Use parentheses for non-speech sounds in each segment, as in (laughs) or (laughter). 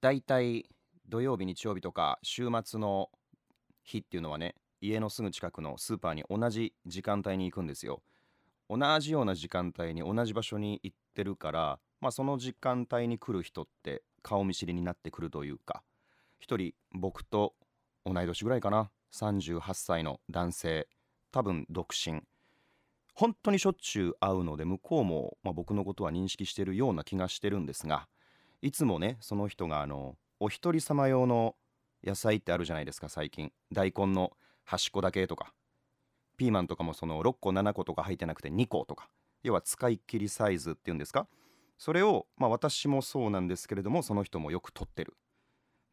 だいたい土曜日日曜日とか週末の日っていうのはね家のすぐ近くのスーパーに同じ時間帯に行くんですよ。同じような時間帯に同じ場所に行ってるからまあその時間帯に来る人って顔見知りになってくるというか一人僕と同い年ぐらいかな38歳の男性多分独身。本当にしょっちゅう会うので向こうも、まあ、僕のことは認識してるような気がしてるんですがいつもねその人があのお一人様用の野菜ってあるじゃないですか最近。大根の端っこだけとか。ピーマンとかもその6個7個とか入ってなくて2個とか。要は使い切りサイズっていうんですか。それをまあ私もそうなんですけれどもその人もよく取ってる。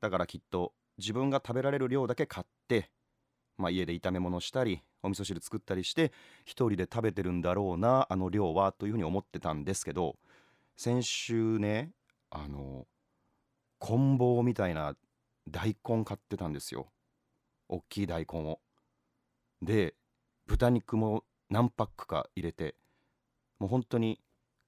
だからきっと自分が食べられる量だけ買ってまあ、家で炒め物したりお味噌汁作ったりして一人で食べてるんだろうなあの量はというふうに思ってたんですけど先週ねあの棍棒みたいな大根買ってたんですよ。大きい大根を。で豚肉も何パックか入れてもう本当に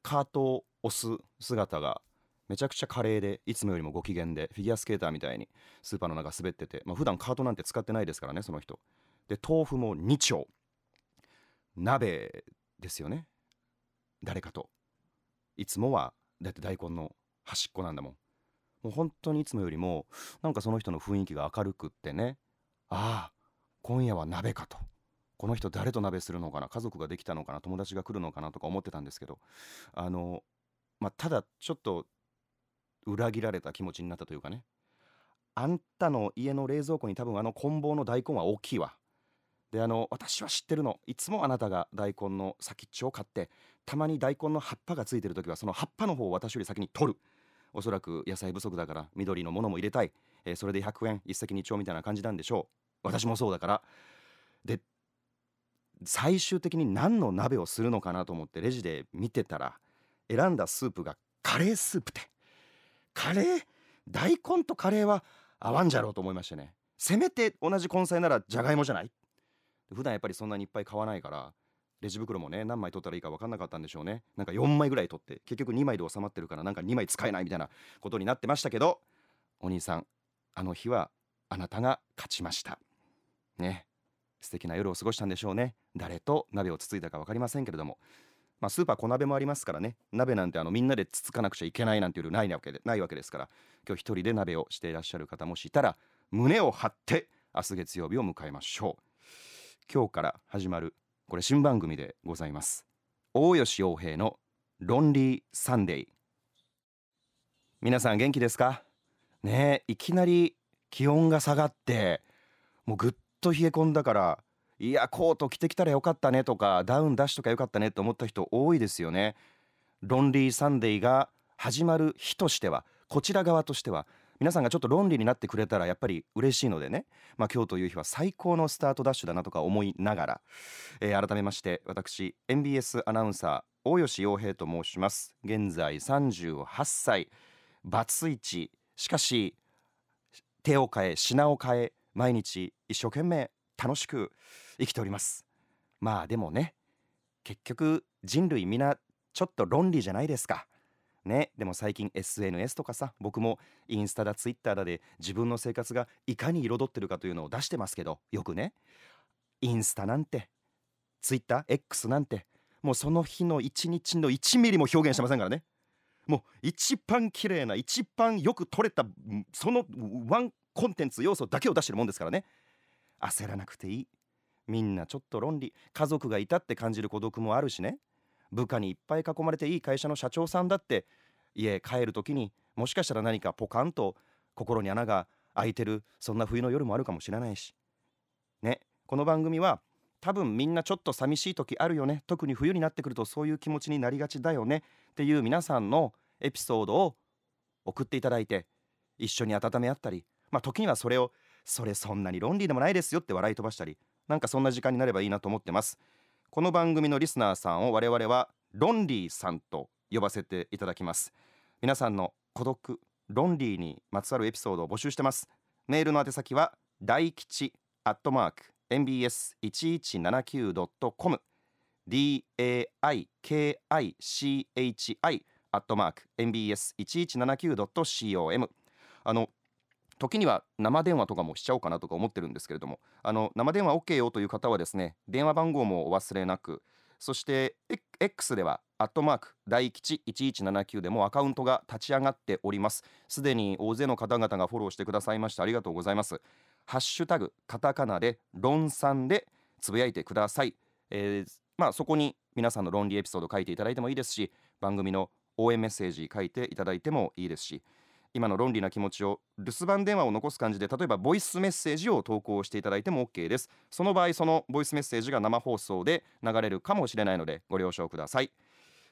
カートを押す姿がめちゃくちゃ華麗でいつもよりもご機嫌でフィギュアスケーターみたいにスーパーの中滑ってて、まあ、普段カートなんて使ってないですからねその人。で豆腐も2丁。鍋ですよね。誰かと。いつもはだって大根の端っこなんだもん。もう本当にいつもよりもなんかその人の雰囲気が明るくってねああ今夜は鍋かと。この人誰と鍋するのかな家族ができたのかな友達が来るのかなとか思ってたんですけどあのまあただちょっと裏切られた気持ちになったというかねあんたの家の冷蔵庫に多分あの棍棒の大根は大きいわ。であの私は知ってるの。いつもあなたが大根の先っちょを買ってたまに大根の葉っぱがついてる時はその葉っぱの方を私より先に取る。おそらく野菜不足だから緑のものも入れたい、えー、それで100円一石二鳥みたいな感じなんでしょう。私もそうだから。で最終的に何の鍋をするのかなと思ってレジで見てたら選んだスープがカレースープで。カレー？大根とカレーは合わんじゃろうと思いましてね。せめて同じ根菜ならじゃがいもじゃない？普段やっぱりそんなにいっぱい買わないからレジ袋もね何枚取ったらいいか分かんなかったんでしょうね。なんか4枚ぐらい取って結局2枚で収まってるからなんか2枚使えないみたいなことになってましたけどお兄さんあの日はあなたが勝ちました。ね。素敵な夜を過ごしたんでしょうね。誰と鍋をつついたか分かりませんけれども。まあ、スーパー小鍋もありますからね。鍋なんてあのみんなでつつかなくちゃいけないなんていうルールないわけでないわけですから今日一人で鍋をしていらっしゃる方もしいたら胸を張って明日月曜日を迎えましょう。今日から始まるこれ新番組でございます。大吉洋平のロンリーサンデー皆さん元気ですか？ねいきなり気温が下がってもうぐっと冷え込んだからいやコート着てきたらよかったねとかダウン出しとかよかったねって思った人多いですよね。ロンリーサンデーが始まる日としてはこちら側としては皆さんがちょっとロンリーになってくれたらやっぱり嬉しいのでね、まあ、今日という日は最高のスタートダッシュだなとか思いながら、えー、改めまして私 NBS アナウンサー大吉洋平と申します。現在38歳。バツイチ。しかし手を変え品を変え毎日一生懸命楽しく生きております。まあでもね結局人類皆ちょっと論理じゃないですか。ねでも最近 SNS とかさ僕もインスタだツイッターだで自分の生活がいかに彩ってるかというのを出してますけどよくねインスタなんてツイッター X なんてもうその日の一日の1ミリも表現してませんからね。もう一番綺麗な一番よく撮れたそのワンコンテンツ要素だけを出してるもんですからね。焦らなくていい。みんなちょっと論理家族がいたって感じる孤独もあるしね。部下にいっぱい囲まれていい会社の社長さんだって家帰る時にもしかしたら何かポカンと心に穴が開いてるそんな冬の夜もあるかもしれないし。ねこの番組は多分みんなちょっと寂しい時あるよね特に冬になってくるとそういう気持ちになりがちだよねっていう皆さんのエピソードを送っていただいて一緒に温め合ったりまあ時にはそれをそれそんなに論理でもないですよって笑い飛ばしたりなんかそんな時間になればいいなと思ってます。この番組のリスナーさんを我々はロンリーさんと呼ばせていただきます。皆さんの孤独ロンリーにまつわるエピソードを募集してます。メールの宛先は大吉アットマーク mbs1179.com daikichi アットマーク mbs1179.com あの時には生電話とかもしちゃおうかなとか思ってるんですけれどもあの生電話 OK よという方はですね電話番号もお忘れなくそして X ではアットマーク大吉1179でもアカウントが立ち上がっております。すでに大勢の方々がフォローしてくださいましてありがとうございます。ハッシュタグカタカナで論んでつぶやいてください、えー、まあそこに皆さんの論理エピソード書いていただいてもいいですし番組の応援メッセージ書いていただいてもいいですし今の論理な気持ちを留守番電話を残す感じで例えばボイスメッセージを投稿していただいても OK です。その場合そのボイスメッセージが生放送で流れるかもしれないのでご了承ください。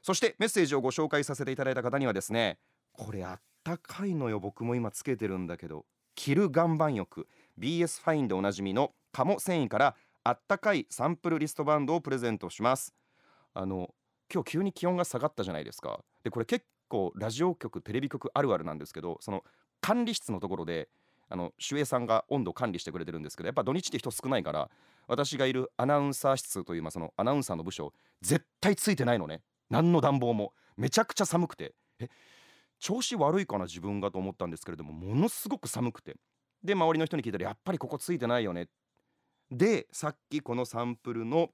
そしてメッセージをご紹介させていただいた方にはですねこれあったかいのよ僕も今つけてるんだけど。着る岩盤浴。BS ファインでおなじみの鴨繊維からあったかいサンプルリストバンドをプレゼントします。あの今日急に気温が下がったじゃないですか。でこれ結構ラジオ局テレビ局あるあるなんですけどその管理室のところであの守衛さんが温度管理してくれてるんですけどやっぱ土日って人少ないから私がいるアナウンサー室という、まあ、そのアナウンサーの部署絶対ついてないのね。何の暖房も。めちゃくちゃ寒くて。え調子悪いかな自分がと思ったんですけれどもものすごく寒くて。で周りの人に聞いたらやっぱりここついてないよね。でさっきこのサンプルの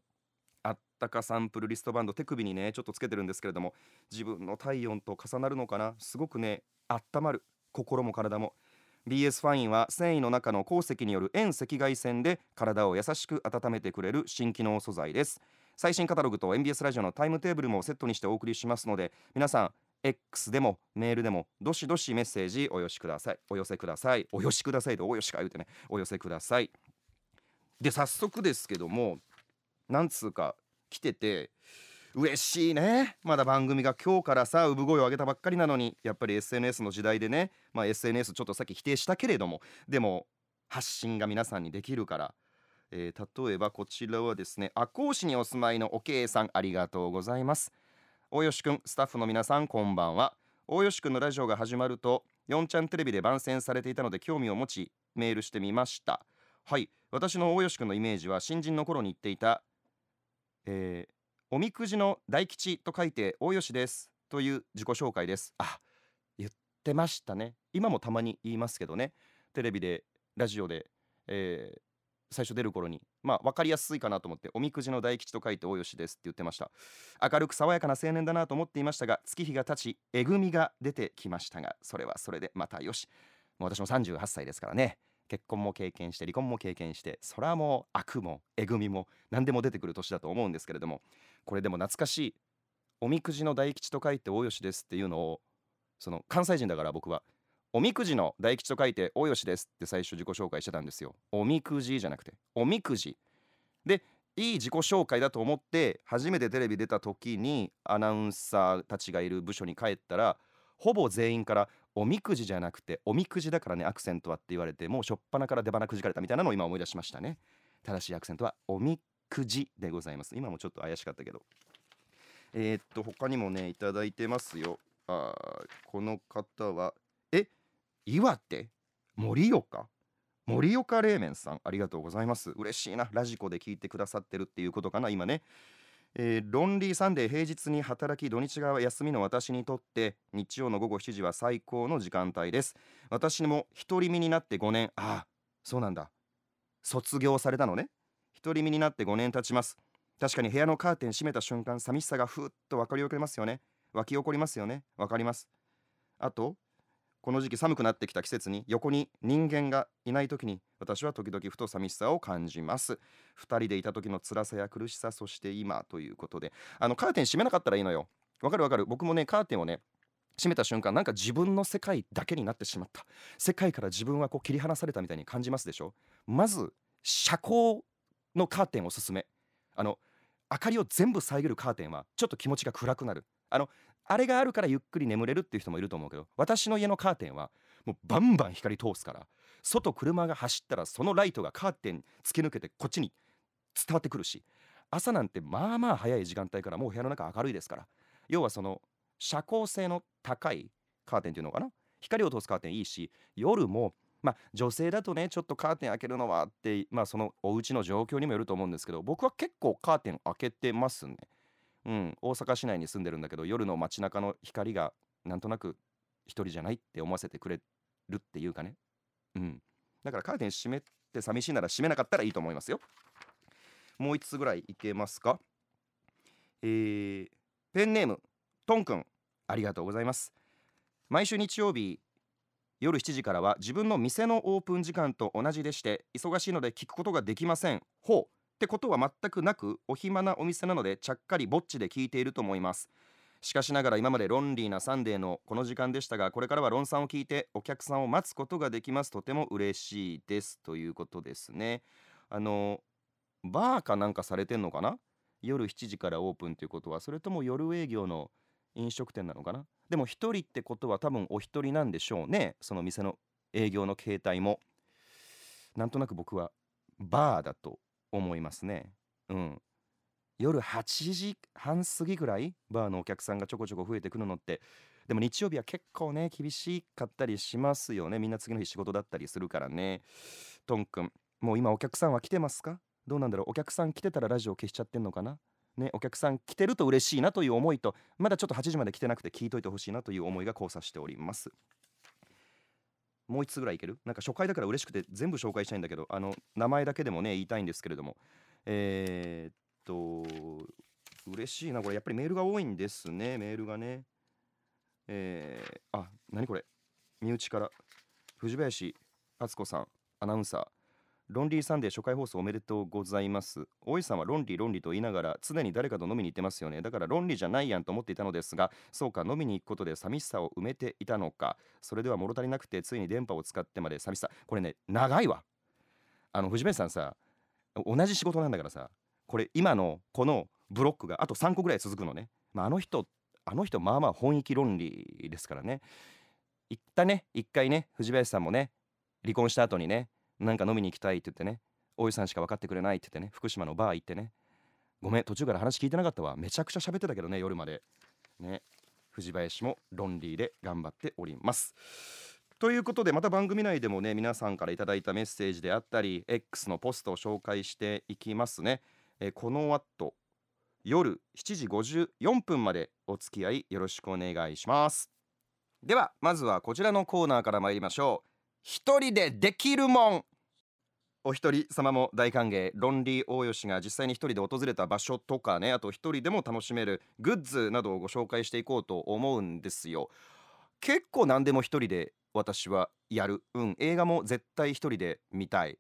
ったかサンプルリストバンド手首にねちょっとつけてるんですけれども自分の体温と重なるのかな？すごくねあったまる。心も体も。BS ファインは繊維の中の鉱石による遠赤外線で体を優しく温めてくれる新機能素材です。最新カタログと MBS ラジオのタイムテーブルもセットにしてお送りしますので皆さん X でもメールでもどしどしメッセージお寄せください。お寄せください。お寄せくださいとおよしか言うてねお寄せください。で早速ですけどもなんつうか来てて嬉しいね。まだ番組が今日からさ産声を上げたばっかりなのにやっぱり SNS の時代でねまあ SNS ちょっとさっき否定したけれどもでも発信が皆さんにできるから、えー、例えばこちらはですね赤穂市にお住まいのおけいさんありがとうございます。大吉くんスタッフの皆さんこんばんは。大吉くんのラジオが始まると4ちゃんテレビで番宣されていたので興味を持ちメールしてみました。はい。私の大吉くんのイメージは新人の頃に言っていたえー、おみくじの大吉と書いて大吉です。という自己紹介です。あ言ってましたね。今もたまに言いますけどね。テレビでラジオで、えー、最初出る頃に。まあ分かりやすいかなと思っておみくじの大吉と書いて大吉ですって言ってました。明るく爽やかな青年だなと思っていましたが月日が経ちえぐみが出てきましたがそれはそれでまたよし。もう私も38歳ですからね。結婚も経験して離婚も経験してそれはもう悪もえぐみも何でも出てくる年だと思うんですけれどもこれでも懐かしいおみくじの大吉と書いて大吉ですっていうのをその関西人だから僕はおみくじの大吉と書いて大吉ですって最初自己紹介してたんですよ。おみくじじゃなくておみくじ。でいい自己紹介だと思って初めてテレビ出た時にアナウンサーたちがいる部署に帰ったらほぼ全員からおみくじじゃなくておみくじだからねアクセントはって言われてもう初っ端から出花くじかれたみたいなのを今思い出しましたね。正しいアクセントはおみくじでございます。今もちょっと怪しかったけど。えー、っと他にもねいただいてますよ。あこの方はえ岩手？盛岡？盛岡冷麺さん。ありがとうございます。嬉しいな。ラジコで聞いてくださってるっていうことかな今ね。えー、ロンリーサンデー平日に働き土日が休みの私にとって日曜の午後7時は最高の時間帯です。私も独り身になって5年。ああそうなんだ。卒業されたのね。独り身になって5年経ちます。確かに部屋のカーテン閉めた瞬間寂しさがふっと分かり起こりますよね。湧き起こりますよね。分かります。あとこの時期寒くなってきた季節に横に人間がいない時に私は時々ふと寂しさを感じます。2人でいた時の辛さや苦しさそして今ということで。あのカーテン閉めなかったらいいのよ。わかるわかる。僕もねカーテンをね閉めた瞬間なんか自分の世界だけになってしまった。世界から自分はこう切り離されたみたいに感じますでしょ。まず遮光のカーテンおすすめ。あの明かりを全部遮るカーテンはちょっと気持ちが暗くなる。あのあれがあるからゆっくり眠れるっていう人もいると思うけど私の家のカーテンはもうバンバン光通すから外車が走ったらそのライトがカーテン突き抜けてこっちに伝わってくるし朝なんてまあまあ早い時間帯からもう部屋の中明るいですから要はその遮光性の高いカーテンっていうのかな光を通すカーテンいいし夜もまあ女性だとねちょっとカーテン開けるのはってまあそのお家の状況にもよると思うんですけど僕は結構カーテン開けてますね。うん、大阪市内に住んでるんだけど夜の街中の光がなんとなく一人じゃないって思わせてくれるっていうかね。うん。だからカーテン閉めて寂しいなら閉めなかったらいいと思いますよ。もう1つぐらいいけますか？えー、ペンネームトンくん。ありがとうございます。毎週日曜日夜7時からは自分の店のオープン時間と同じでして忙しいので聞くことができません。ほう。ってことは全くなくお暇なお店なのでちゃっかりぼっちで聞いていると思います。しかしながら今までロンリーなサンデーのこの時間でしたがこれからはロンさんを聞いてお客さんを待つことができますとても嬉しいですということですね。あのバーかなんかされてんのかな？夜7時からオープンということはそれとも夜営業の飲食店なのかな？でも1人ってことは多分お一人なんでしょうねその店の営業の形態も。なんとなく僕はバーだと思いますね。うん。夜8時半過ぎぐらいバーのお客さんがちょこちょこ増えてくるのってでも日曜日は結構ね厳しかったりしますよね。みんな次の日仕事だったりするからね。トンくんもう今お客さんは来てますか？どうなんだろう？お客さん来てたらラジオ消しちゃってんのかな？ねお客さん来てると嬉しいなという思いとまだちょっと8時まで来てなくて聞いといてほしいなという思いが交差しております。もう1つぐらいいける？なんか初回だから嬉しくて全部紹介したいんだけどあの名前だけでもね言いたいんですけれども。えー、っと嬉しいなこれ。やっぱりメールが多いんですねメールがね。えー、あ何これ？身内から。藤林敦子さんアナウンサー。ロンリーサンデー初回放送おめでとうございます。大井さんはロンリーロンリーと言いながら常に誰かと飲みに行ってますよね。だからロンリーじゃないやんと思っていたのですが、そうか飲みに行くことで寂しさを埋めていたのか。それでは物足りなくてついに電波を使ってまで寂しさ。これね、長いわ。あの藤林さんさ、同じ仕事なんだからさ、これ今のこのブロックがあと3個ぐらい続くのね。まあ、あの人、あの人まあまあ本域論理ですからね。行ったね、一回ね、藤林さんもね、離婚した後にね、なんか飲みに行きたいって言ってね大井さんしか分かってくれないって言ってね福島のバー行ってねごめん途中から話聞いてなかったわ。めちゃくちゃ喋ってたけどね夜まで。ね藤林もロンリーで頑張っております。ということでまた番組内でもね皆さんから頂いたメッセージであったり X のポストを紹介していきますね。えこの後夜7時54分までお付き合いよろしくお願いします。ではまずはこちらのコーナーから参りましょう。一人でできるもん。お一人様も大歓迎。ロンリー大吉が実際に一人で訪れた場所とかね。あと一人でも楽しめるグッズなどをご紹介していこうと思うんですよ。結構何でも一人で私はやる。うん。映画も絶対一人で見たい。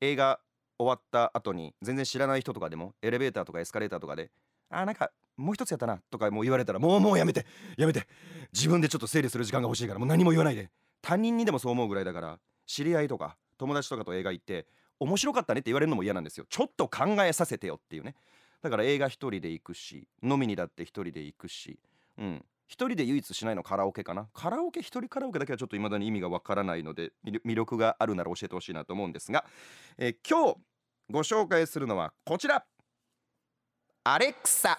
映画終わった後に全然知らない人とかでもエレベーターとかエスカレーターとかであなんかもう一つやったなとかもう言われたらもうもうやめて。やめて。自分でちょっと整理する時間が欲しいからもう何も言わないで。他人にでもそう思うぐらいだから知り合いとか友達とかと映画行って面白かったねって言われるのも嫌なんですよ。ちょっと考えさせてよっていうね。だから映画一人で行くし飲みにだって一人で行くしうん。一人で唯一しないのカラオケかな。カラオケ一人カラオケだけはちょっと未だに意味がわからないので魅力があるなら教えてほしいなと思うんですが、えー、今日ご紹介するのはこちら。アレクサ。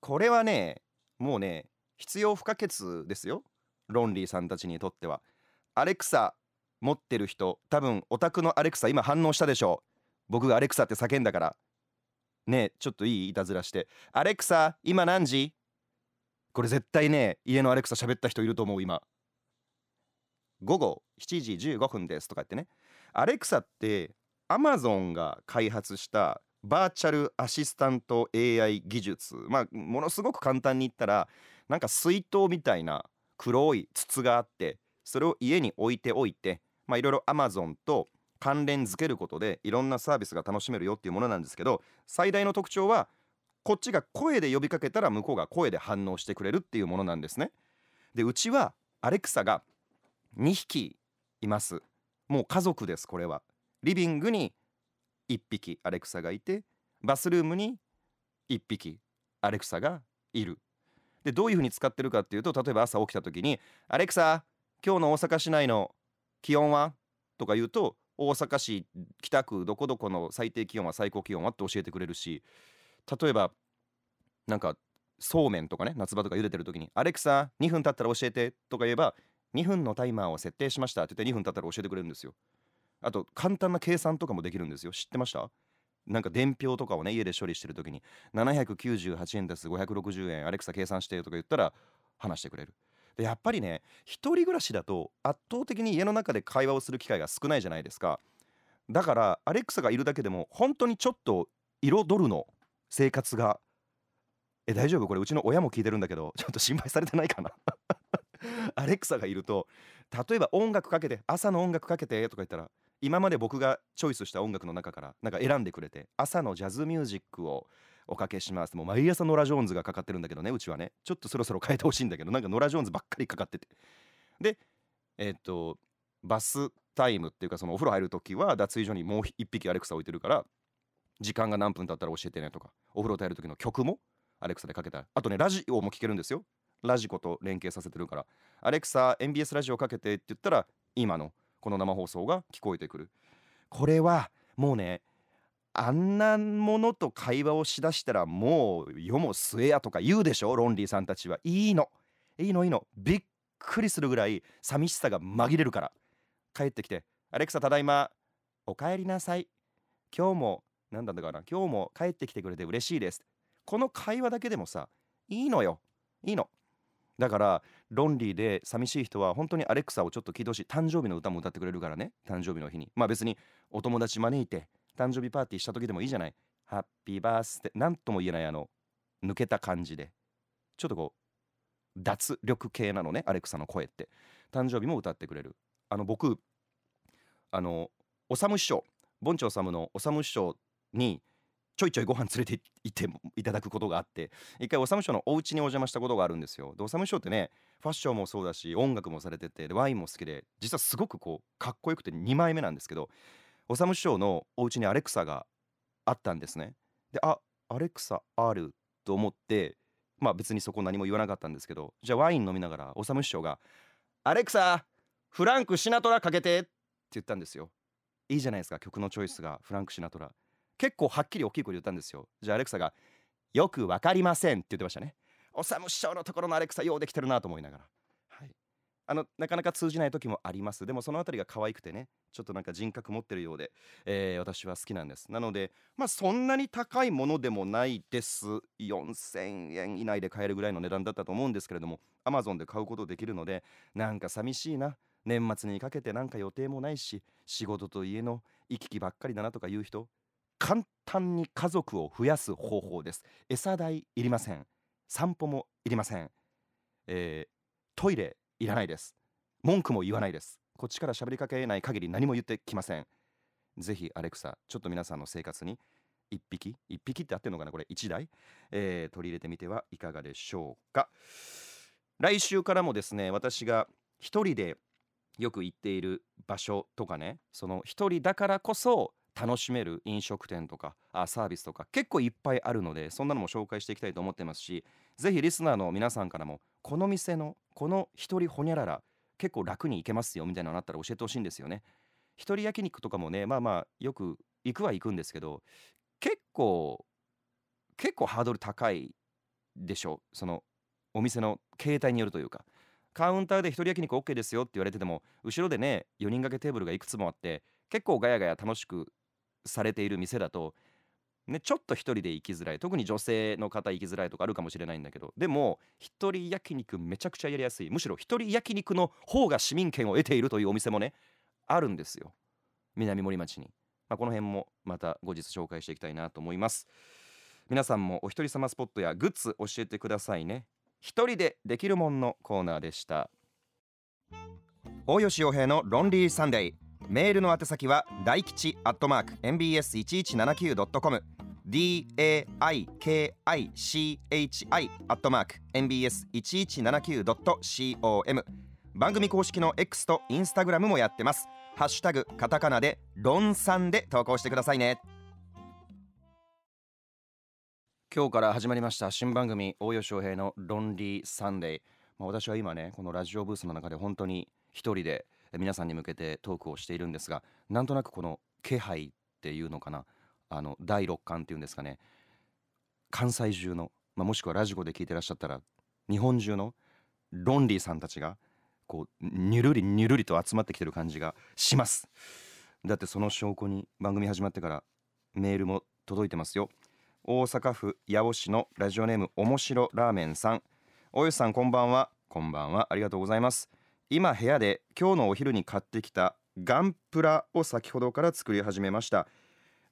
これはねもうね必要不可欠ですよ。ロンリーさんたちにとっては。アレクサ持ってる人多分オタクのアレクサ今反応したでしょう。僕がアレクサって叫んだから。ねえちょっといいいたずらして。アレクサ今何時？これ絶対ね家のアレクサ喋った人いると思う今。午後7時15分です。とか言ってね。アレクサってアマゾンが開発したバーチャルアシスタント AI 技術。まあものすごく簡単に言ったらなんか水筒みたいな黒い筒があってそれを家に置いておいてまあいろいろ Amazon と関連づけることでいろんなサービスが楽しめるよっていうものなんですけど最大の特徴はこっちが声で呼びかけたら向こうが声で反応してくれるっていうものなんですね。でうちはアレクサが2匹います。もう家族ですこれは。リビングに1匹アレクサがいてバスルームに1匹アレクサがいる。でどういうふうに使ってるかっていうと例えば朝起きた時に「アレクサ今日の大阪市内の気温は?」とか言うと大阪市北区どこどこの最低気温は最高気温は？って教えてくれるし例えばなんかそうめんとかね夏場とか茹でてる時に「アレクサ2分経ったら教えて」とか言えば2分のタイマーを設定しましたって言って2分経ったら教えてくれるんですよ。あと簡単な計算とかもできるんですよ。知ってました？なんか伝票とかをね家で処理してる時に798円です560円アレクサ計算してとか言ったら話してくれる。でやっぱりね一人暮らしだと圧倒的に家の中で会話をする機会が少ないじゃないですか。だからアレクサがいるだけでも本当にちょっと彩るの生活が。え大丈夫？これうちの親も聞いてるんだけど (laughs) ちょっと心配されてないかな？(laughs) アレクサがいると例えば音楽かけて朝の音楽かけてとか言ったら今まで僕がチョイスした音楽の中からなんか選んでくれて朝のジャズミュージックをおかけします。もう毎朝ノラ・ジョーンズがかかってるんだけどねうちはね。ちょっとそろそろ変えてほしいんだけどなんかノラ・ジョーンズばっかりかかってて。でえっ、とバスタイムっていうかそのお風呂入る時は脱衣所にもう一匹アレクサ置いてるから時間が何分経ったら教えてねとかお風呂入る時の曲もアレクサでかけたあとねラジオも聴けるんですよ。ラジコと連携させてるから。アレクサ MBS ラジオかけてって言ったら今のこの生放送が聞こえてくる。これはもうねあんなものと会話をしだしたらもう世も末やとか言うでしょ？ロンリーさんたちは。いいの。いいのいいの。びっくりするぐらい寂しさが紛れるから。帰ってきて「アレクサただいまおかえりなさい。今日も何だったかな？今日も帰ってきてくれて嬉しいです」この会話だけでもさいいのよ。いいの。だからロンリーで寂しい人は本当にアレクサをちょっと聞いてほしい誕生日の歌も歌ってくれるからね。誕生日の日に。まあ別にお友達招いて誕生日パーティーした時でもいいじゃない。ハッピーバースデー。なんとも言えないあの抜けた感じで。ちょっとこう脱力系なのねアレクサの声って。誕生日も歌ってくれる。あの僕あのおさむ師匠盆地おさむのおさむ師匠にちょいちょいご飯連れて行っていただくことがあって一回おさむ師匠のお家にお邪魔したことがあるんですよ。でおさむ師匠ってねファッションもそうだし音楽もされててでワインも好きで実はすごくこうかっこよくて2枚目なんですけどおさむ師匠のお家にアレクサがあったんですね。であアレクサあると思ってまあ別にそこ何も言わなかったんですけどじゃあワイン飲みながらおさむ師匠が「アレクサフランク・シナトラかけて」って言ったんですよ。いいじゃないですか曲のチョイスがフランク・シナトラ。結構はっきり大きい声で言ったんですよ。じゃあアレクサが「よくわかりません」って言ってましたね。おさむ師匠のところのアレクサようできてるなと思いながら。はい。あのなかなか通じない時もあります。でもその辺りが可愛くてねちょっとなんか人格持ってるようで、えー、私は好きなんです。なのでまあそんなに高いものでもないです。4000円以内で買えるぐらいの値段だったと思うんですけれども Amazon で買うことできるのでなんか寂しいな。年末にかけてなんか予定もないし仕事と家の行き来ばっかりだなとか言う人簡単に家族を増やす方法です。餌代いりません。散歩もいりません、えー、トイレいらないです。文句も言わないです。こっちから喋りかけない限り何も言ってきません。ぜひアレクサちょっと皆さんの生活に1匹？1匹って合ってるのかな？これ1台、えー、取り入れてみてはいかがでしょうか。来週からもですね私が一人でよく行っている場所とかねその一人だからこそ楽しめる飲食店とかあサービスとか結構いっぱいあるのでそんなのも紹介していきたいと思ってますしぜひリスナーの皆さんからもこの店のこの一人ほにゃらら結構楽に行けますよみたいなのあったら教えてほしいんですよね。一人焼肉とかもねまあまあよく行くは行くんですけど結構結構ハードル高いでしょそのお店の形態によるというか。カウンターで一人焼肉 OK ですよって言われてても後ろでね4人掛けテーブルがいくつもあって結構ガヤガヤ楽しくされている店だとね、ちょっと一人で行きづらい特に女性の方行きづらいとかあるかもしれないんだけどでも一人焼肉めちゃくちゃやりやすいむしろ一人焼肉の方が市民権を得ているというお店もねあるんですよ。南森町に、まあ、この辺もまた後日紹介していきたいなと思います。皆さんもお一人様スポットやグッズ教えてくださいね。一人でできるもんのコーナーでした。大吉洋平のロンリーサンデー。メールの宛先は大吉アットマーク mbs1179.com daikichi アットマーク mbs1179.com 番組公式の X と Instagram もやってます。ハッシュタグカタカナでロンさんで投稿してくださいね。今日から始まりました。新番組大吉翔平のロンリーサンデー、まあ、私は今ねこのラジオブースの中で本当に一人で皆さんに向けてトークをしているんですがなんとなくこの気配っていうのかなあの第六感っていうんですかね。関西中の、まあ、もしくはラジコで聞いてらっしゃったら日本中のロンリーさんたちがこうにゅるりにゅるりと集まってきてる感じがします。だってその証拠に番組始まってからメールも届いてますよ。大阪府八尾市のラジオネームおもしろラーメンさん。大吉さんこんばんは。こんばんは。ありがとうございます。今部屋で今日のお昼に買ってきたガンプラを先ほどから作り始めました。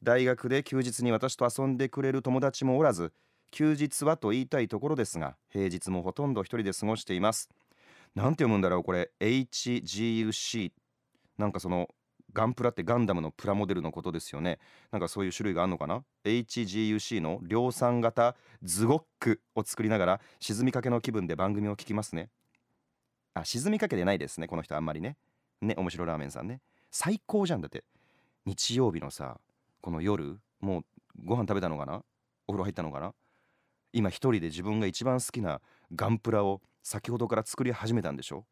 大学で休日に私と遊んでくれる友達もおらず休日はと言いたいところですが平日もほとんど一人で過ごしています。なんて読むんだろうこれ。HGUC なんかそのガンプラってガンダムのプラモデルのことですよね。なんかそういう種類があるのかな？HGUC の量産型ズゴックを作りながら沈みかけの気分で番組を聞きますね。あ沈みかけてないですねこの人あんまりね。ね面白ラーメンさんね。最高じゃんだって。日曜日のさこの夜もうご飯食べたのかな？お風呂入ったのかな？今一人で自分が一番好きなガンプラを先ほどから作り始めたんでしょ？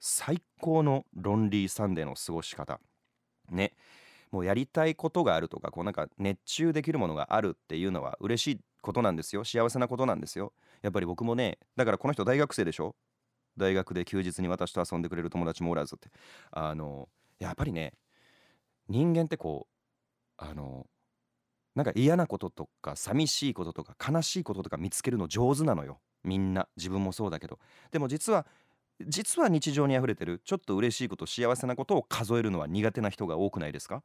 最高のロンリーサンデーの過ごし方。ね。もうやりたいことがあるとかこうなんか熱中できるものがあるっていうのは嬉しいことなんですよ。幸せなことなんですよ。やっぱり僕もねだからこの人大学生でしょ？大学で休日に私と遊んでくれる友達もおらずって。あのやっぱりね人間ってこうあのなんか嫌なこととか寂しいこととか悲しいこととか見つけるの上手なのよ。みんな。自分もそうだけど。でも実は実は日常にあふれてるちょっと嬉しいこと幸せなことを数えるのは苦手な人が多くないですか？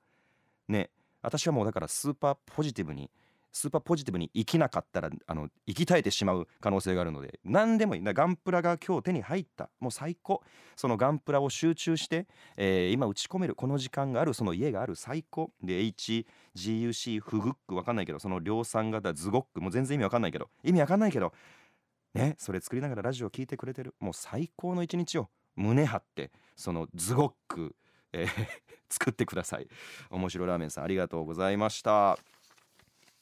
ね。私はもうだからスーパーポジティブにスーパーポジティブに生きなかったらあの生き絶えてしまう可能性があるので何でもいい。ガンプラが今日手に入った。もう最高。そのガンプラを集中して、えー、今打ち込めるこの時間があるその家がある最高。で HGUC フグックわかんないけどその量産型ズゴックもう全然意味わかんないけど。意味わかんないけど。ねそれ作りながらラジオ聞いてくれてる。もう最高の一日を胸張ってそのズゴック、えー (laughs) 作ってください。面白ラーメンさんありがとうございました。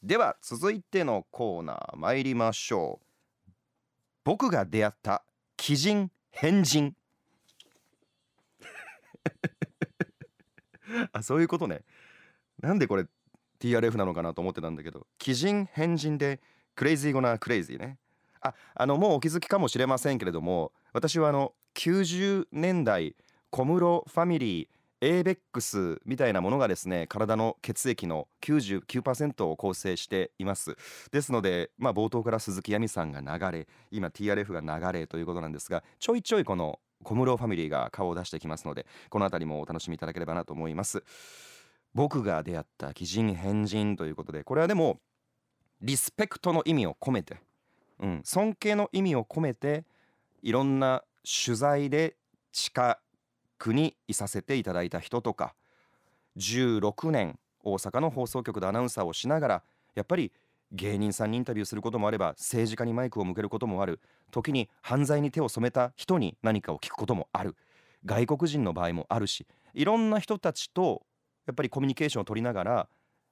では続いてのコーナー参りましょう。僕が出会った奇人変人。(laughs) あそういうことね。なんでこれ TRF なのかなと思ってたんだけど。奇人変人で CRAZY GONNA CRAZY ね。ああのもうお気づきかもしれませんけれども私はあの90年代小室ファミリー ABEX みたいなものがですね体の血液の99%を構成しています。ですのでまあ冒頭から鈴木亜美さんが流れ今 TRF が流れということなんですがちょいちょいこの小室ファミリーが顔を出してきますのでこの辺りもお楽しみいただければなと思います。僕が出会った鬼人変人ということでこれはでもリスペクトの意味を込めて、うん、尊敬の意味を込めていろんな取材で近区にいさせていただいた人とか。16年大阪の放送局でアナウンサーをしながらやっぱり芸人さんにインタビューすることもあれば政治家にマイクを向けることもある。時に犯罪に手を染めた人に何かを聞くこともある。外国人の場合もあるしいろんな人たちとやっぱりコミュニケーションを取りながら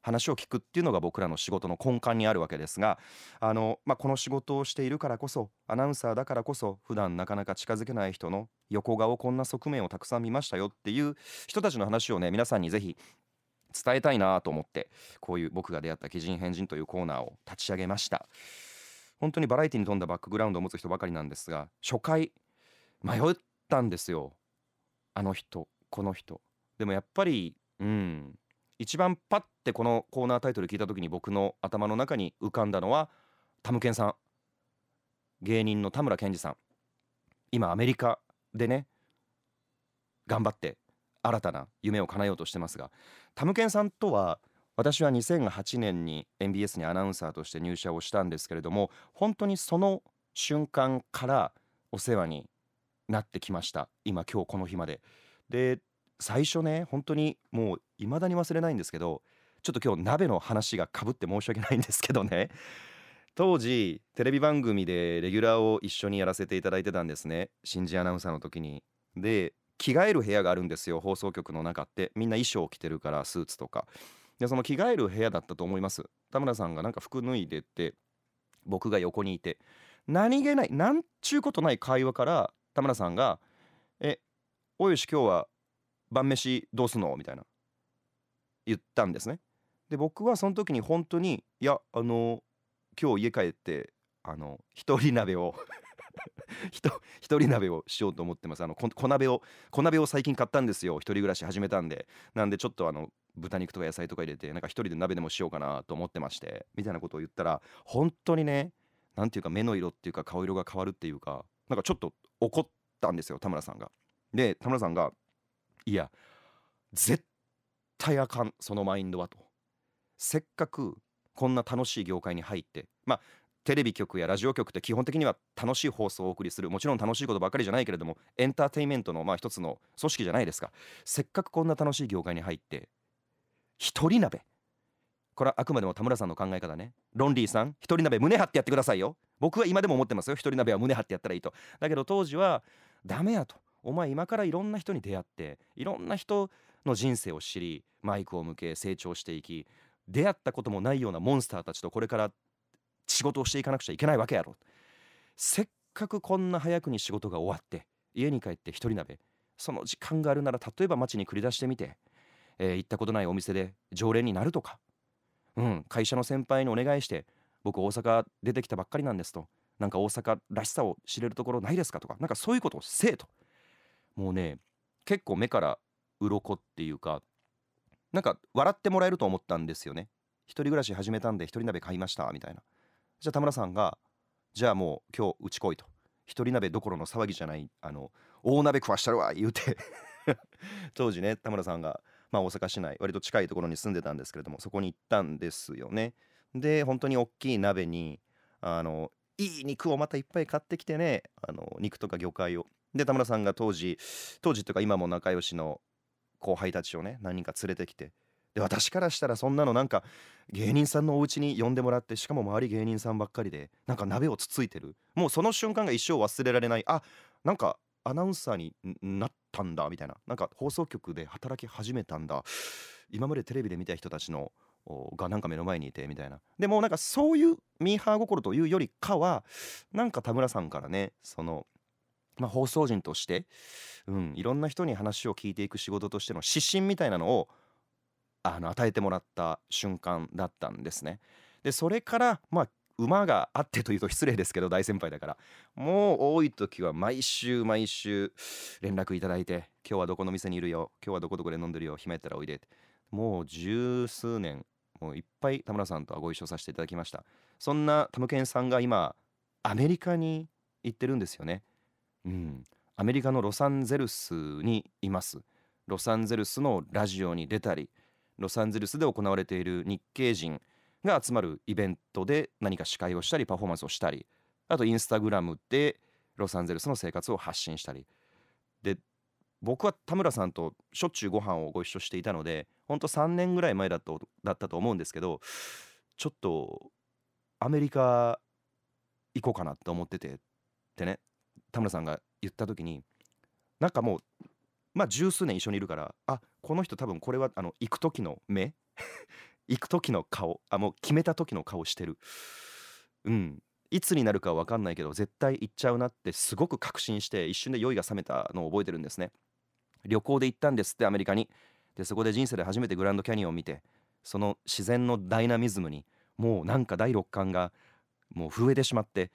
話を聞くっていうのが僕らの仕事の根幹にあるわけですがあの、まあ、この仕事をしているからこそアナウンサーだからこそ普段なかなか近づけない人の横顔こんな側面をたくさん見ましたよっていう人たちの話をね皆さんにぜひ伝えたいなと思ってこういう僕が出会った奇人変人というコーナーを立ち上げました。本当にバラエティに富んだバックグラウンドを持つ人ばかりなんですが初回迷ったんですよ。あの人この人。でもやっぱりうん一番パッてこのコーナータイトル聞いた時に僕の頭の中に浮かんだのはタムケンさん。芸人の田村健二さん。今アメリカでね頑張って新たな夢を叶えようとしてますがタムケンさんとは私は2008年に MBS にアナウンサーとして入社をしたんですけれども本当にその瞬間からお世話になってきました。今今日この日まで。で最初ね本当にもう未だに忘れないんですけどちょっと今日鍋の話がかぶって申し訳ないんですけどね。(laughs) 当時テレビ番組でレギュラーを一緒にやらせていただいてたんですね。新人アナウンサーの時に。で着替える部屋があるんですよ放送局の中って。みんな衣装を着てるからスーツとか。でその着替える部屋だったと思います。田村さんがなんか服脱いでって僕が横にいて。何気ないなんちゅうことない会話から田村さんが「えおよし今日は晩飯どうすんの?」みたいな。言ったんですね。で僕はその時に本当にいやあの今日家帰ってあの一人鍋を (laughs) 一人鍋をしようと思ってますあの小鍋を小鍋を最近買ったんですよ一人暮らし始めたんでなんでちょっとあの豚肉とか野菜とか入れてなんか一人で鍋でもしようかなと思ってましてみたいなことを言ったら本当にねなんていうか目の色っていうか顔色が変わるっていうかなんかちょっと怒ったんですよ田村さんが。で田村さんが「いや絶対あかんそのマインドは」と。せっかくこんな楽しい業界に入ってまあテレビ局やラジオ局って基本的には楽しい放送をお送りするもちろん楽しいことばかりじゃないけれどもエンターテインメントのまあ一つの組織じゃないですか。せっかくこんな楽しい業界に入って一人鍋。これはあくまでも田村さんの考え方ね。ロンリーさん一人鍋胸張ってやってくださいよ。僕は今でも思ってますよ。一人鍋は胸張ってやったらいいと。だけど当時はダメやと。お前今からいろんな人に出会っていろんな人の人生を知りマイクを向け成長していき出会ったこともないようなモンスターたちとこれから仕事をしていかなくちゃいけないわけやろ。せっかくこんな早くに仕事が終わって家に帰って一人鍋。その時間があるなら例えば街に繰り出してみて、えー、行ったことないお店で常連になるとか。うん会社の先輩にお願いして僕大阪出てきたばっかりなんですと。なんか大阪らしさを知れるところないですかとか。なんかそういうことをせえと。もうね結構目から鱗っていうかなんか笑ってもらえると思ったんですよね。一人暮らし始めたんで一人鍋買いましたみたいな。じゃあ田村さんがじゃあもう今日うち来いと。一人鍋どころの騒ぎじゃないあの大鍋食わしたるわ言うて。(laughs) 当時ね田村さんが、まあ、大阪市内割と近いところに住んでたんですけれどもそこに行ったんですよね。で本当に大きい鍋にあのいい肉をまたいっぱい買ってきてねあの肉とか魚介を。で田村さんが当時当時というか今も仲良しの後輩たちをね何人か連れてきて。で私からしたらそんなのなんか芸人さんのお家に呼んでもらってしかも周り芸人さんばっかりでなんか鍋をつついてる。もうその瞬間が一生忘れられない。あなんかアナウンサーになったんだみたいな。なんか放送局で働き始めたんだ。今までテレビで見た人たちのがなんか目の前にいてみたいな。でもなんかそういうミーハー心というよりかはなんか田村さんからねそのまあ、放送人として、うん、いろんな人に話を聞いていく仕事としての指針みたいなのをあの与えてもらった瞬間だったんですね。でそれからまあ馬があってというと失礼ですけど大先輩だからもう多い時は毎週毎週連絡いただいて「今日はどこの店にいるよ今日はどこどこで飲んでるよ暇やったらおいで」って。もう十数年もういっぱい田村さんとはご一緒させていただきました。そんなタムケンさんが今アメリカに行ってるんですよね。うん。アメリカのロサンゼルスにいます。ロサンゼルスのラジオに出たりロサンゼルスで行われている日系人が集まるイベントで何か司会をしたりパフォーマンスをしたりあとインスタグラムでロサンゼルスの生活を発信したり。で僕は田村さんとしょっちゅうご飯をご一緒していたのでほんと3年ぐらい前だとだったと思うんですけどちょっとアメリカ行こうかなって思っててってね田村さんが言った時になんかもうまあ十数年一緒にいるからあこの人多分これはあの行く時の目 (laughs) 行く時の顔あもう決めた時の顔してる。うん。いつになるかは分かんないけど絶対行っちゃうなってすごく確信して一瞬で酔いが覚めたのを覚えてるんですね。旅行で行ったんですってアメリカに。でそこで人生で初めてグランドキャニオンを見てその自然のダイナミズムにもうなんか第六感がもう震えてしまって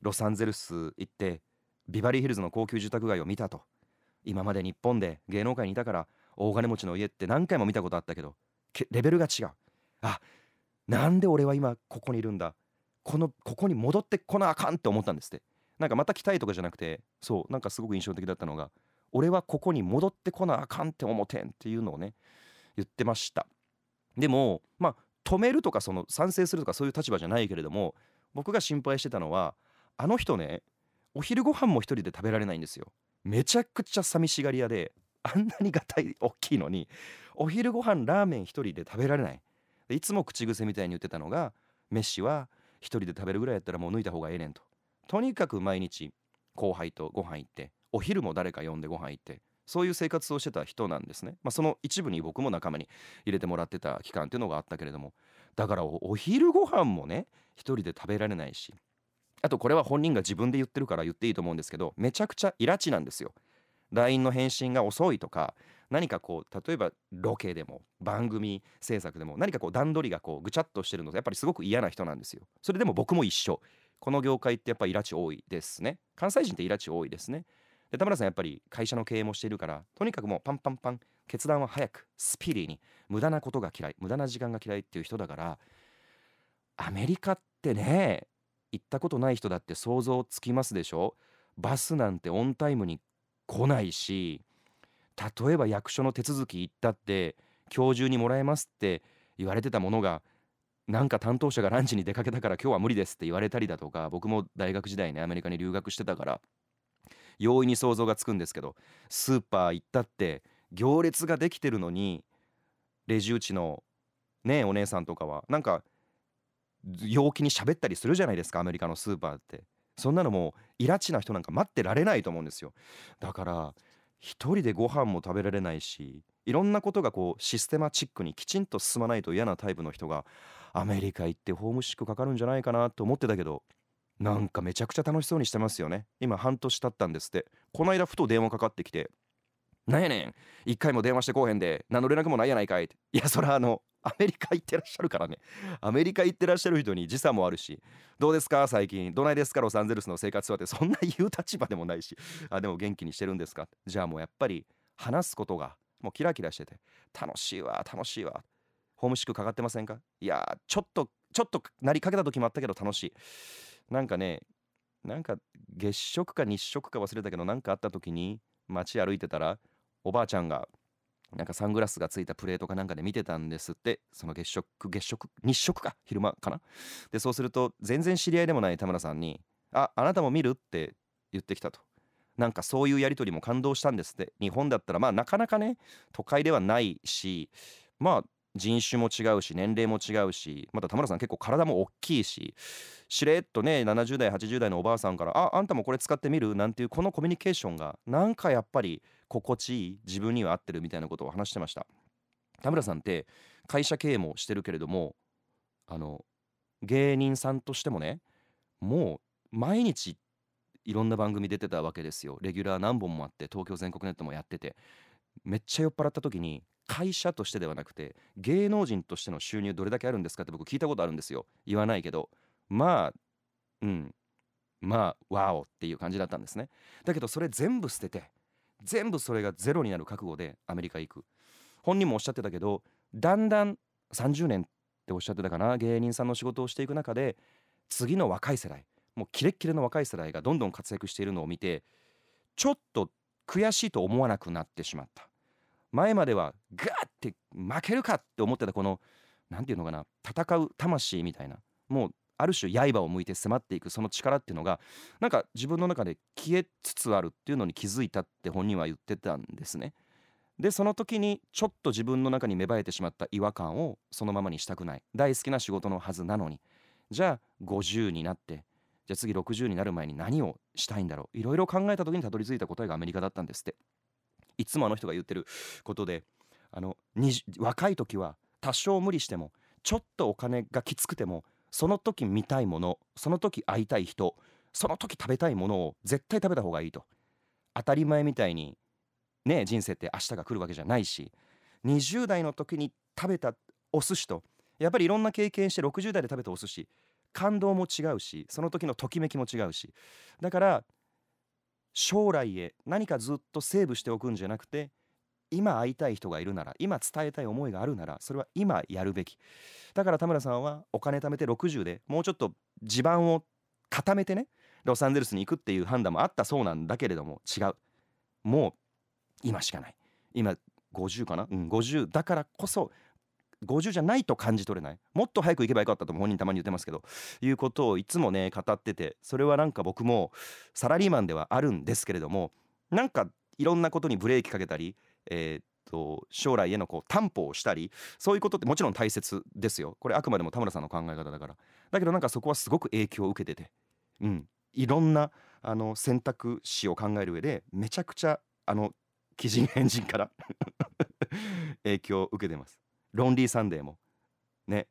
ロサンゼルス行ってビバリーヒルズの高級住宅街を見たと。今まで日本で芸能界にいたから大金持ちの家って何回も見たことあったけどレベルが違う。あなんで俺は今ここにいるんだ？このここに戻ってこなあかんって思ったんですって。なんかまた来たいとかじゃなくてそうなんかすごく印象的だったのが俺はここに戻ってこなあかんって思てんっていうのをね言ってました。でもまあ止めるとかその賛成するとかそういう立場じゃないけれども僕が心配してたのはあの人ねお昼ご飯も一人で食べられないんですよ。めちゃくちゃ寂しがり屋であんなにがたい大きいのにお昼ご飯ラーメン一人で食べられない。いつも口癖みたいに言ってたのが飯は一人で食べるぐらいやったらもう抜いた方がええねんと。とにかく毎日後輩とご飯行ってお昼も誰か呼んでご飯行ってそういう生活をしてた人なんですね、まあ、その一部に僕も仲間に入れてもらってた期間っていうのがあったけれどもだからお昼ご飯もね一人で食べられないしあとこれは本人が自分で言ってるから言っていいと思うんですけどめちゃくちゃイラチなんですよ。LINE の返信が遅いとか何かこう例えばロケでも番組制作でも何かこう段取りがこうぐちゃっとしてるのでやっぱりすごく嫌な人なんですよ。それでも僕も一緒。この業界ってやっぱりイラチ多いですね。関西人ってイラチ多いですね。で田村さんやっぱり会社の経営もしているからとにかくもうパンパンパン決断は早くスピーディーに無駄なことが嫌い無駄な時間が嫌いっていう人だからアメリカってね行ったことない人だって想像つきますでしょ？バスなんてオンタイムに来ないし例えば役所の手続き行ったって今日中にもらえますって言われてたものがなんか担当者がランチに出かけたから今日は無理ですって言われたりだとか僕も大学時代ねアメリカに留学してたから容易に想像がつくんですけどスーパー行ったって行列ができてるのにレジ打ちのねお姉さんとかはなんか陽気に喋ったりするじゃないですかアメリカのスーパーって。そんなのもうイラチな人なんか待ってられないと思うんですよ。だから一人でご飯も食べられないしいろんなことがこうシステマチックにきちんと進まないと嫌なタイプの人がアメリカ行ってホームシックかかるんじゃないかなと思ってたけどなんかめちゃくちゃ楽しそうにしてますよね。今半年経ったんですって。この間ふと電話かかってきて「なんやねん。一回も電話してこうへんで何の連絡もないやないかい」いやそれはあのアメリカ行ってらっしゃるからね。アメリカ行ってらっしゃる人に時差もあるし。どうですか？最近。どないですか？ロサンゼルスの生活はって。そんな言う立場でもないし。あでも元気にしてるんですか？じゃあもうやっぱり話すことがもうキラキラしてて。楽しいわ楽しいわ。ホームシックかかってませんか？いやちょっとちょっとなりかけた時もあったけど楽しい。なんかねなんか月食か日食か忘れたけど何かあった時に街歩いてたらおばあちゃんがなんかサングラスがついたプレートかなんかで見てたんですってその月食月食？日食か？昼間かな？でそうすると全然知り合いでもない田村さんに「ああなたも見る?」って言ってきたと。なんかそういうやり取りも感動したんですって。日本だったらまあなかなかね都会ではないしまあ人種も違うし年齢も違うしまた田村さん結構体も大きいししれっとね70代80代のおばあさんから「ああんたもこれ使ってみる?」なんていうこのコミュニケーションがなんかやっぱり心地いい自分には合ってるみたいなことを話してました。田村さんって会社経営もしてるけれどもあの芸人さんとしてもねもう毎日いろんな番組出てたわけですよ。レギュラー何本もあって東京全国ネットもやってて。めっちゃ酔っ払った時に会社としてではなくて芸能人としての収入どれだけあるんですかって僕聞いたことあるんですよ。言わないけど。まあうん。まあワオっていう感じだったんですね。だけどそれ全部捨てて全部それがゼロになる覚悟でアメリカ行く。本人もおっしゃってたけどだんだん30年っておっしゃってたかな芸人さんの仕事をしていく中で次の若い世代もうキレッキレの若い世代がどんどん活躍しているのを見てちょっと悔しいと思わなくなってしまった。前まではガーって負けるかって思ってたこの何て言うのかな戦う魂みたいなもうある種刃を向いて迫っていくその力っていうのがなんか自分の中で消えつつあるっていうのに気づいたって本人は言ってたんですね。でその時にちょっと自分の中に芽生えてしまった違和感をそのままにしたくない。大好きな仕事のはずなのに。じゃあ50になってじゃあ次60になる前に何をしたいんだろう。いろいろ考えた時にたどり着いた答えがアメリカだったんですって。いつもあの人が言ってることであの若い時は多少無理してもちょっとお金がきつくてもその時見たいものその時会いたい人その時食べたいものを絶対食べた方がいいと。当たり前みたいにね人生って明日が来るわけじゃないし20代の時に食べたお寿司とやっぱりいろんな経験して60代で食べたお寿司感動も違うしその時のときめきも違うし。だから将来へ何かずっとセーブしておくんじゃなくて今会いたい人がいるなら今伝えたい思いがあるならそれは今やるべき。だから田村さんはお金貯めて60でもうちょっと地盤を固めてねロサンゼルスに行くっていう判断もあったそうなんだけれども違う。もう今しかない。今50かな？うん50だからこそ50じゃないと感じ取れない。もっと早く行けばよかったとも本人たまに言ってますけどいうことをいつもね語っててそれはなんか僕もサラリーマンではあるんですけれどもなんかいろんなことにブレーキかけたり、えー、と将来へのこう担保をしたりそういうことってもちろん大切ですよ。これあくまでも田村さんの考え方だから。だけどなんかそこはすごく影響を受けてて。うん。いろんなあの選択肢を考える上でめちゃくちゃあの鬼人変人から (laughs) 影響を受けてます。ロンリーサンデーも。ね。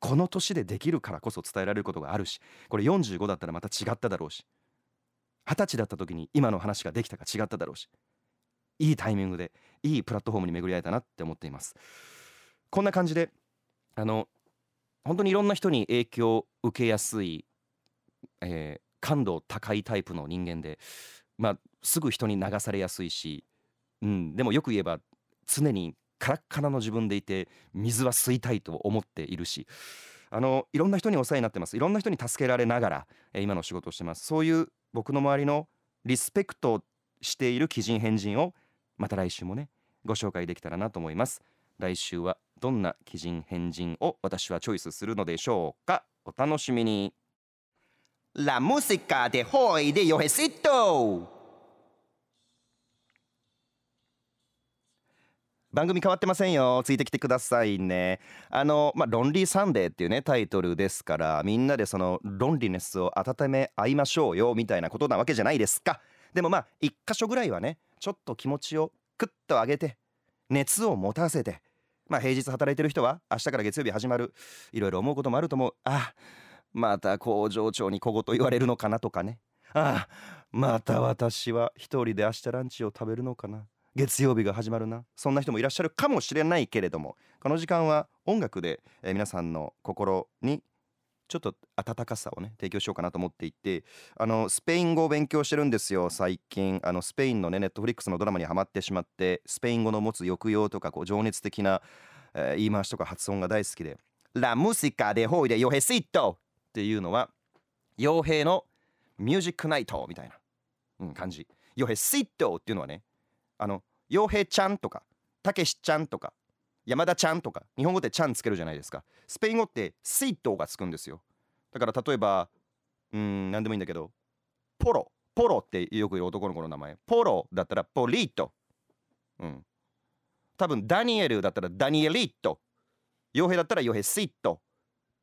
この年でできるからこそ伝えられることがあるしこれ45だったらまた違っただろうし二十歳だった時に今の話ができたか違っただろうしいいタイミングでいいプラットフォームに巡り合えたなって思っています。こんな感じであの本当にいろんな人に影響を受けやすい、えー、感度高いタイプの人間でまあすぐ人に流されやすいし、うん、でもよく言えば常にカラッカラの自分でいて水は吸いたいと思っているしあのいろんな人にお世話になってます。いろんな人に助けられながら、えー、今の仕事をしてます。そういう僕の周りのリスペクトしている奇人変人をまた来週もねご紹介できたらなと思います。来週はどんな奇人変人を私はチョイスするのでしょうか。お楽しみに。La música de hoy de Yojecito 番組変わってませんよ。ついてきてくださいね。あのまあロンリーサンデーっていうねタイトルですからみんなでそのロンリネスを温め合いましょうよみたいなことなわけじゃないですか。でもまあ一箇所ぐらいはねちょっと気持ちをクッと上げて熱を持たせてまあ平日働いてる人は明日から月曜日始まるいろいろ思うこともあると思う。あまた工場長に小言言われるのかなとかね。あまた私は一人で明日ランチを食べるのかな。月曜日が始まるな。そんな人もいらっしゃるかもしれないけれども。この時間は音楽で、えー、皆さんの心にちょっと温かさをね提供しようかなと思っていて。あのスペイン語を勉強してるんですよ最近。あのスペインのねネットフリックスのドラマにはまってしまってスペイン語の持つ抑揚とかこう情熱的な、えー、言い回しとか発音が大好きで「La música de hoy de Yojecito」っていうのは傭兵のミュージックナイトみたいな、うん、感じ。傭兵シットっていうのはねあの傭兵ちゃんとかたけしちゃんとか山田ちゃんとか日本語でちゃんつけるじゃないですか。スペイン語ってスイットがつくんですよ。だから例えばうん何でもいいんだけどポロポロってよく言う男の子の名前。ポロだったらポリート。うん。多分ダニエルだったらダニエリット。傭兵だったら傭兵シット。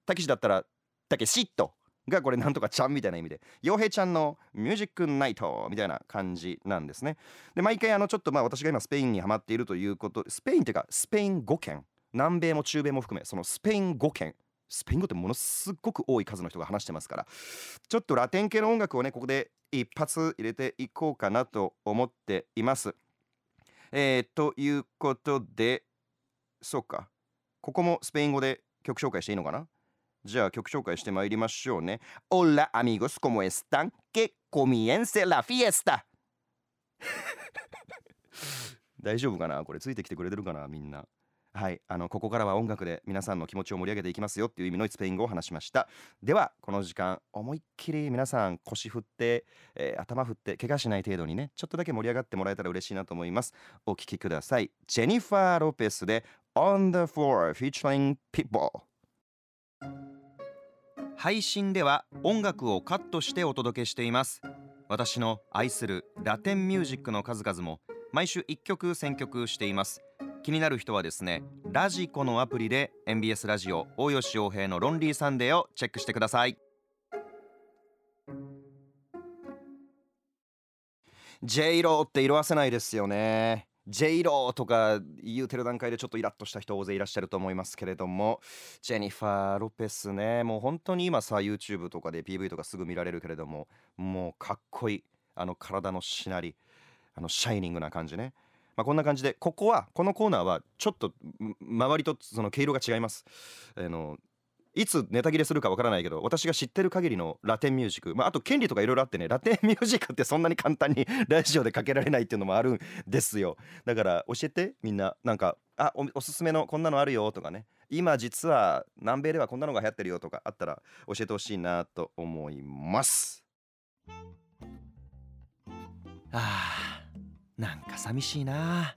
たけしだったらたけしットがこれなんとかちゃんみたいな意味で洋平ちゃんのミュージックナイトみたいな感じなんですね。で毎回あのちょっとまあ私が今スペインにハマっているということスペインっていうかスペイン語圏。南米も中米も含めそのスペイン語圏。スペイン語ってものすごく多い数の人が話してますから。ちょっとラテン系の音楽をねここで一発入れていこうかなと思っています。えー、ということでそうか。ここもスペイン語で曲紹介していいのかな？じゃあ曲紹介してまいりましょうね。Hola amigos, ¿cómo están? Que comience la fiesta! (laughs) 大丈夫かな？これついてきてくれてるかな？みんな。はい、あのここからは音楽で皆さんの気持ちを盛り上げていきますよっていう意味のスペイン語を話しましたではこの時間思いっきり皆さん腰振って、えー、頭振って怪我しない程度にねちょっとだけ盛り上がってもらえたら嬉しいなと思いますお聴きくださいジェニファー・ロペスで On the Floor featuring People 配信では音楽をカットしてお届けしています。私の愛するラテンミュージックの数々も毎週1曲選曲しています。気になる人はですねラジコのアプリで MBS ラジオ大吉洋平のロンリーサンデーをチェックしてください。J ローって色あせないですよね。J ローとか言うてる段階でちょっとイラッとした人大勢いらっしゃると思いますけれどもジェニファー・ロペスねもう本当に今さ YouTube とかで PV とかすぐ見られるけれどももうかっこいい。あの体のしなりあのシャイニングな感じね。まあ、こんな感じでここはこのコーナーはちょっと周りとその毛色が違います。あのいつネタ切れするかわからないけど私が知ってる限りのラテンミュージック、まあ、あと権利とかいろいろあってねラテンミュージックってそんなに簡単に (laughs) ラジオでかけられないっていうのもあるんですよ。だから教えてみんな。なんかあおおすすめのこんなのあるよとかね。今実は南米ではこんなのが流行ってるよとかあったら教えてほしいなと思います。あーなんか寂しいな。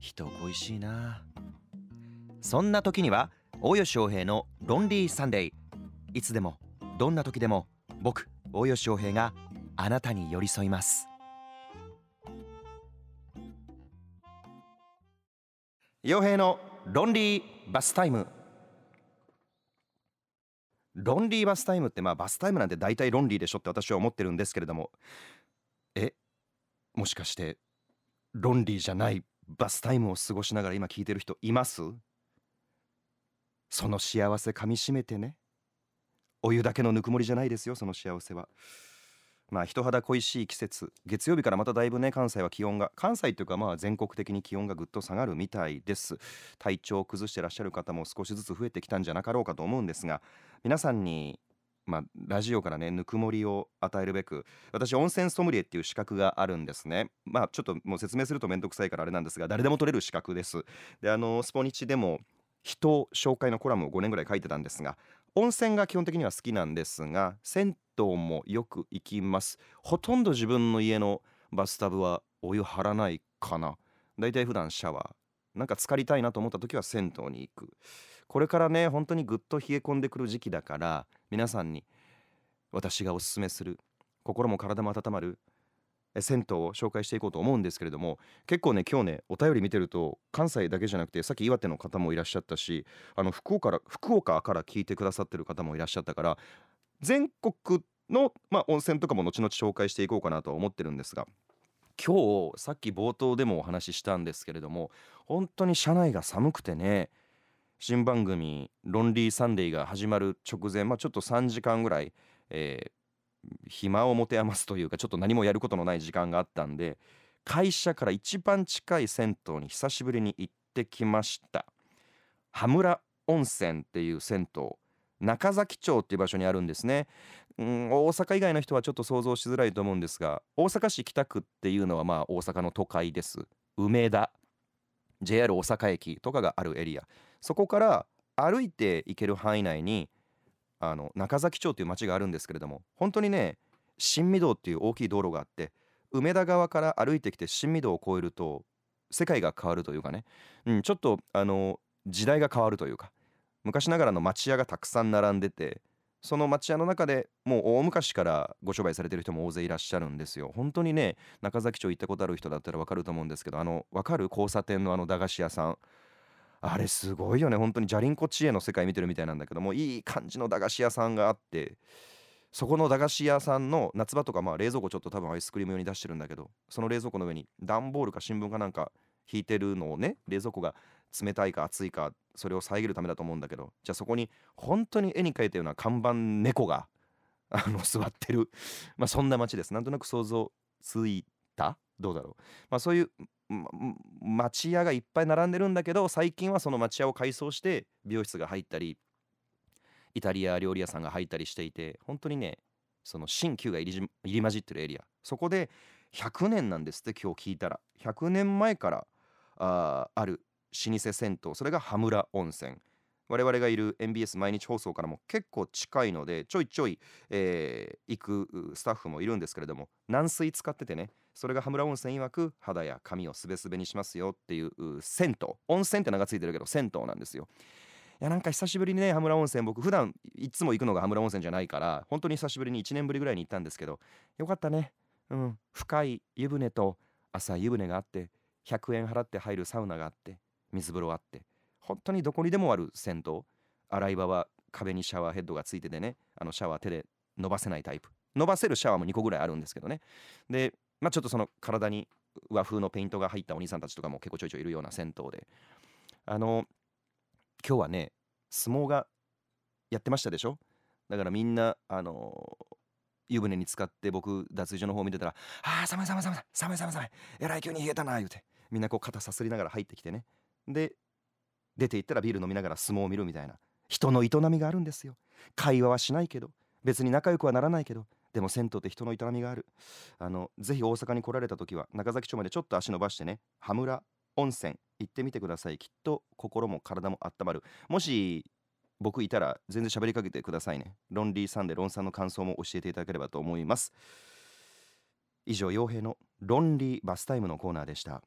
人恋しいな。そんな時には大吉翔平のロンリーサンデー。いつでもどんな時でも僕大吉翔平があなたに寄り添います。洋平のロンリーバスタイム。ロンリーバスタイムってまあバスタイムなんて大体ロンリーでしょって私は思ってるんですけれども。えもしかしてロンリーじゃないバスタイムを過ごしながら今聞いてる人います？その幸せかみしめてね。お湯だけのぬくもりじゃないですよその幸せは。まあ人肌恋しい季節。月曜日からまただいぶね関西は気温が関西というかまあ全国的に気温がぐっと下がるみたいです。体調を崩してらっしゃる方も少しずつ増えてきたんじゃなかろうかと思うんですが皆さんにまあ、ラジオからねぬくもりを与えるべく私温泉ソムリエっていう資格があるんですね。まあちょっともう説明すると面倒くさいからあれなんですが誰でも取れる資格です。であのスポニチでも人紹介のコラムを5年ぐらい書いてたんですが温泉が基本的には好きなんですが銭湯もよく行きます。ほとんど自分の家のバスタブはお湯張らないかな。だいたい普段シャワーなんか浸かりたいなと思った時は銭湯に行く。これからね本当にぐっと冷え込んでくる時期だから皆さんに私がおすすめする心も体も温まる銭湯を紹介していこうと思うんですけれども結構ね今日ねお便り見てると関西だけじゃなくてさっき岩手の方もいらっしゃったしあの福岡から福岡から聞いてくださってる方もいらっしゃったから全国の、まあ、温泉とかも後々紹介していこうかなと思ってるんですが今日さっき冒頭でもお話ししたんですけれども本当に車内が寒くてね新番組「ロンリーサンデー」が始まる直前、まあ、ちょっと3時間ぐらい、えー、暇を持て余すというかちょっと何もやることのない時間があったんで会社から一番近い銭湯に久しぶりに行ってきました。羽村温泉っていう銭湯中崎町っていう場所にあるんですね、うん、大阪以外の人はちょっと想像しづらいと思うんですが大阪市北区っていうのはまあ大阪の都会です。梅田。JR 大阪駅とかがあるエリア。そこから歩いて行ける範囲内にあの中崎町っていう町があるんですけれども本当にね新御堂っていう大きい道路があって梅田側から歩いてきて新御堂を越えると世界が変わるというかね、うん、ちょっとあの時代が変わるというか昔ながらの町屋がたくさん並んでてその町屋の中でもう大昔からご商売されてる人も大勢いらっしゃるんですよ。本当にね中崎町行ったことある人だったら分かると思うんですけどあの分かる交差点のあの駄菓子屋さん。あれすごいよね。本当にじゃりんこ知恵の世界見てるみたいなんだけどもいい感じの駄菓子屋さんがあってそこの駄菓子屋さんの夏場とかまあ冷蔵庫ちょっと多分アイスクリーム用に出してるんだけどその冷蔵庫の上に段ボールか新聞かなんか引いてるのをね冷蔵庫が冷たいか熱いかそれを遮るためだと思うんだけどじゃあそこに本当に絵に描いたような看板猫が (laughs) あの座ってるまあそんな街です。なんとなく想像ついた？どうだろう。まあそういう町屋がいっぱい並んでるんだけど最近はその町屋を改装して美容室が入ったりイタリア料理屋さんが入ったりしていて本当にねその新旧が入り入り混じってるエリア。そこで100年なんですって今日聞いたら。100年前からある老舗銭湯。それが羽村温泉。我々がいる MBS 毎日放送からも結構近いのでちょいちょい、えー、行くスタッフもいるんですけれども軟水使っててねそれが羽村温泉曰く肌や髪をすべすべにしますよっていう銭湯。温泉って名がついてるけど銭湯なんですよ。いやなんか久しぶりにね羽村温泉僕普段いつも行くのが羽村温泉じゃないから本当に久しぶりに1年ぶりぐらいに行ったんですけどよかったね。うん。深い湯船と浅い湯船があって100円払って入るサウナがあって水風呂あって本当にどこにでもある銭湯。洗い場は壁にシャワーヘッドがついててね。あのシャワー手で伸ばせないタイプ。伸ばせるシャワーも2個ぐらいあるんですけどね。でまあ、ちょっとその体に和風のペイントが入ったお兄さんたちとかも結構ちょいちょいいるような銭湯で。あの今日はね相撲がやってましたでしょ？だからみんなあの湯船に浸かって僕脱衣所の方見てたら「あー寒い寒い寒い寒い寒い寒いえらい急に冷えたな」言うてみんなこう肩さすりながら入ってきてね。で出て行ったらビール飲みながら相撲を見るみたいな。人の営みがあるんですよ。会話はしないけど。別に仲良くはならないけど。でも銭湯って人の営みがある。あのぜひ大阪に来られた時は中崎町までちょっと足伸ばしてね。羽村温泉行ってみてください。きっと心も体も温まる。もし僕いたら全然喋りかけてくださいね。ロンリーさんでロンさんの感想も教えていただければと思います。以上傭兵のロンリーバスタイムのコーナーでした。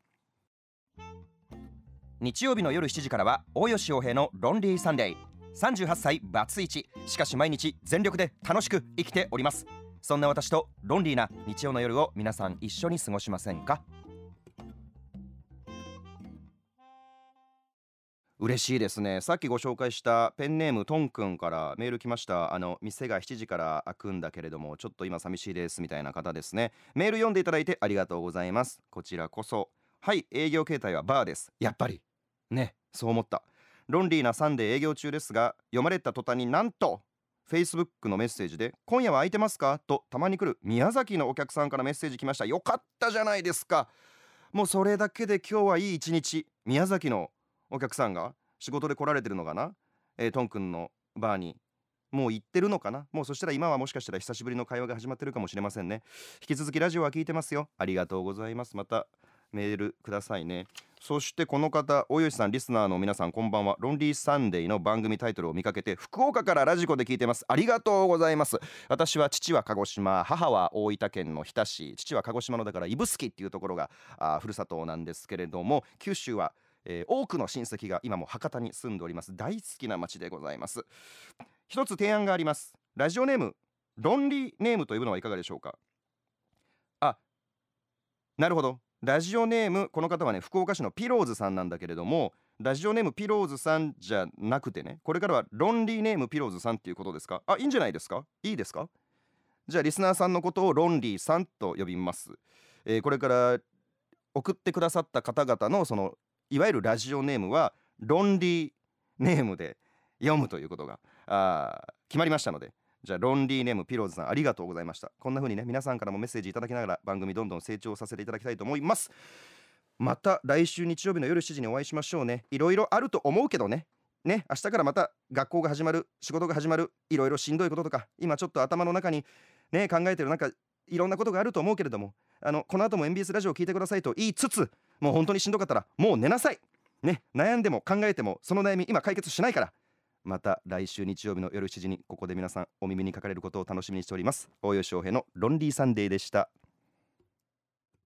日曜日の夜7時からは大吉洋平のロンリーサンデー。38歳バツイチ。しかし毎日全力で楽しく生きております。そんな私とロンリーな日曜の夜を皆さん一緒に過ごしませんか？嬉しいですね。さっきご紹介したペンネームトンくんからメール来ました。あの店が7時から開くんだけれどもちょっと今寂しいですみたいな方ですね。メール読んでいただいてありがとうございます。こちらこそ。はい営業形態はバーです。やっぱり。ねそう思った。ロンリーなサンデー営業中ですが読まれた途端になんと Facebook のメッセージで「今夜は空いてますか?」とたまに来る宮崎のお客さんからメッセージ来ました。よかったじゃないですか。もうそれだけで今日はいい一日。宮崎のお客さんが仕事で来られてるのかな、えー、トンくんのバーに。もう行ってるのかな？もうそしたら今はもしかしたら久しぶりの会話が始まってるかもしれませんね。引き続きラジオは聞いてますよ。ありがとうございます。またメールくださいね。そしてこの方大吉さんリスナーの皆さんこんばんは。ロンリーサンデーの番組タイトルを見かけて福岡からラジコで聞いてます。ありがとうございます。私は父は鹿児島母は大分県の日田市。父は鹿児島のだから指宿っていうところがあふるさとなんですけれども九州はえー、多くの親戚が今も博多に住んでおります。大好きな町でございます。一つ提案があります。ラジオネームロンリーネームというのはいかがでしょうか？あなるほど。ラジオネームこの方はね福岡市のピローズさんなんだけれどもラジオネームピローズさんじゃなくてねこれからはロンリーネームピローズさんっていうことですか？あいいんじゃないですか？いいですか？じゃあリスナーさんのことをロンリーさんと呼びます、えー、これから送ってくださった方々のそのいわゆるラジオネームはロンリーネームで読むということがあ決まりましたのでじゃあロンリーネームピローズさんありがとうございました。こんな風にね皆さんからもメッセージいただきながら番組どんどん成長させていただきたいと思います。また来週日曜日の夜7時にお会いしましょうね。いろいろあると思うけどね。ね明日からまた学校が始まる仕事が始まるいろいろしんどいこととか今ちょっと頭の中にね考えてるなんかいろんなことがあると思うけれどもあのこの後も MBS ラジオを聞いてくださいと言いつつもう本当にしんどかったらもう寝なさい。ね悩んでも考えてもその悩み今解決しないから。また来週日曜日の夜7時にここで皆さんお耳にかかれることを楽しみにしております。大吉翔平のロンリーサンデーでした。